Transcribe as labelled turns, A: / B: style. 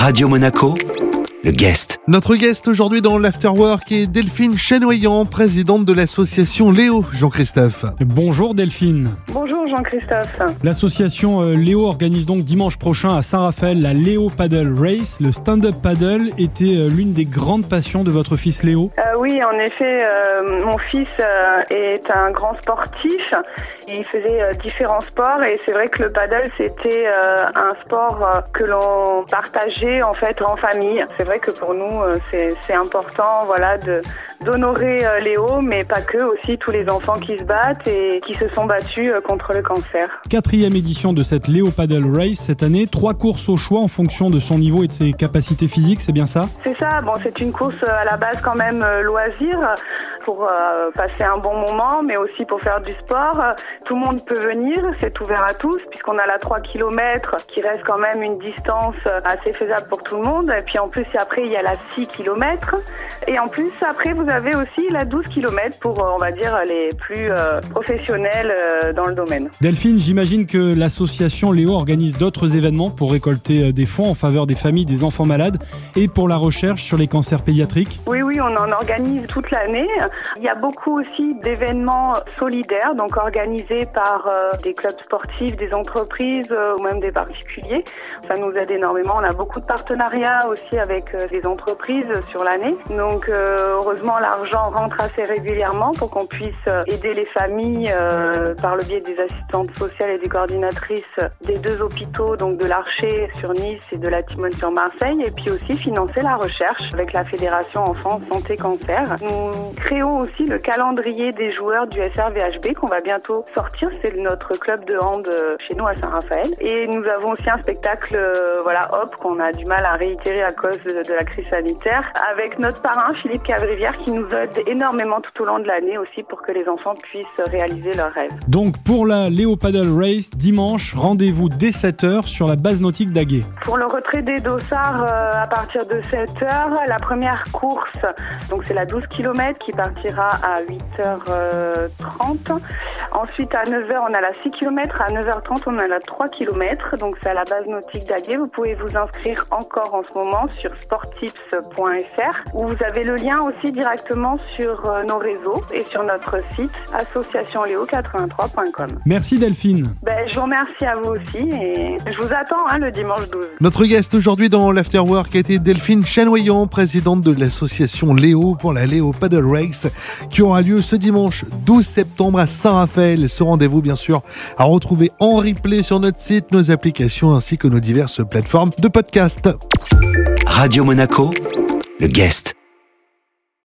A: Radio Monaco, le guest.
B: Notre guest aujourd'hui dans l'Afterwork est Delphine Chenoyant, présidente de l'association Léo, Jean-Christophe.
C: Bonjour Delphine.
D: Bonjour Jean-Christophe.
C: L'association euh, Léo organise donc dimanche prochain à Saint-Raphaël la Léo Paddle Race. Le stand-up paddle était euh, l'une des grandes passions de votre fils Léo.
D: Euh, oui, en effet, euh, mon fils euh, est un grand sportif. Il faisait euh, différents sports et c'est vrai que le paddle c'était un sport que l'on partageait en fait en famille. C'est vrai que pour nous c'est important voilà de d'honorer euh, Léo, mais pas que aussi tous les enfants qui se battent et qui se sont battus euh, contre le cancer.
C: Quatrième édition de cette Léo Paddle Race cette année. Trois courses au choix en fonction de son niveau et de ses capacités physiques, c'est bien ça?
D: C'est ça, bon, c'est une course euh, à la base quand même euh, loisir pour euh, passer un bon moment, mais aussi pour faire du sport. Tout le monde peut venir, c'est ouvert à tous, puisqu'on a la 3 km qui reste quand même une distance assez faisable pour tout le monde. Et puis en plus, après, il y a la 6 km. Et en plus, après, vous avez aussi la 12 km pour, euh, on va dire, les plus euh, professionnels euh, dans le domaine.
C: Delphine, j'imagine que l'association Léo organise d'autres événements pour récolter des fonds en faveur des familles des enfants malades et pour la recherche sur les cancers pédiatriques.
D: Oui, oui, on en organise toute l'année. Il y a beaucoup aussi d'événements solidaires, donc organisés par euh, des clubs sportifs, des entreprises euh, ou même des particuliers. Ça nous aide énormément. On a beaucoup de partenariats aussi avec euh, des entreprises sur l'année. Donc, heureusement, l'argent rentre assez régulièrement pour qu'on puisse aider les familles par le biais des assistantes sociales et des coordinatrices des deux hôpitaux, donc de l'Archer sur Nice et de la Timone sur Marseille, et puis aussi financer la recherche avec la Fédération Enfants Santé Cancer. Aussi le calendrier des joueurs du SRVHB qu'on va bientôt sortir. C'est notre club de hand euh, chez nous à Saint-Raphaël. Et nous avons aussi un spectacle, euh, voilà, hop, qu'on a du mal à réitérer à cause de, de la crise sanitaire, avec notre parrain Philippe Cavrivière qui nous aide énormément tout au long de l'année aussi pour que les enfants puissent réaliser leurs rêves.
C: Donc pour la Léo Paddle Race, dimanche, rendez-vous dès 7h sur la base nautique d'Aguet.
D: Pour le retrait des dossards euh, à partir de 7 heures, la première course, donc c'est la 12 km qui partira à 8h30. Ensuite à 9h on a la 6 km, à 9h30 on a la 3 km, donc c'est à la base nautique d'Aguet. Vous pouvez vous inscrire encore en ce moment sur sportips.fr où vous avez le lien aussi directement sur euh, nos réseaux et sur notre site associationléo83.com.
C: Merci Delphine.
D: Ben, je vous remercie à vous aussi et je vous attends hein, le dimanche 12.
B: Notre guest aujourd'hui dans l'Afterwork a été Delphine Chanoyant, présidente de l'association Léo pour la Léo Paddle Race qui aura lieu ce dimanche 12 septembre à Saint-Raphaël. Ce rendez-vous, bien sûr, à retrouver en replay sur notre site, nos applications ainsi que nos diverses plateformes de podcast.
A: Radio Monaco, le guest.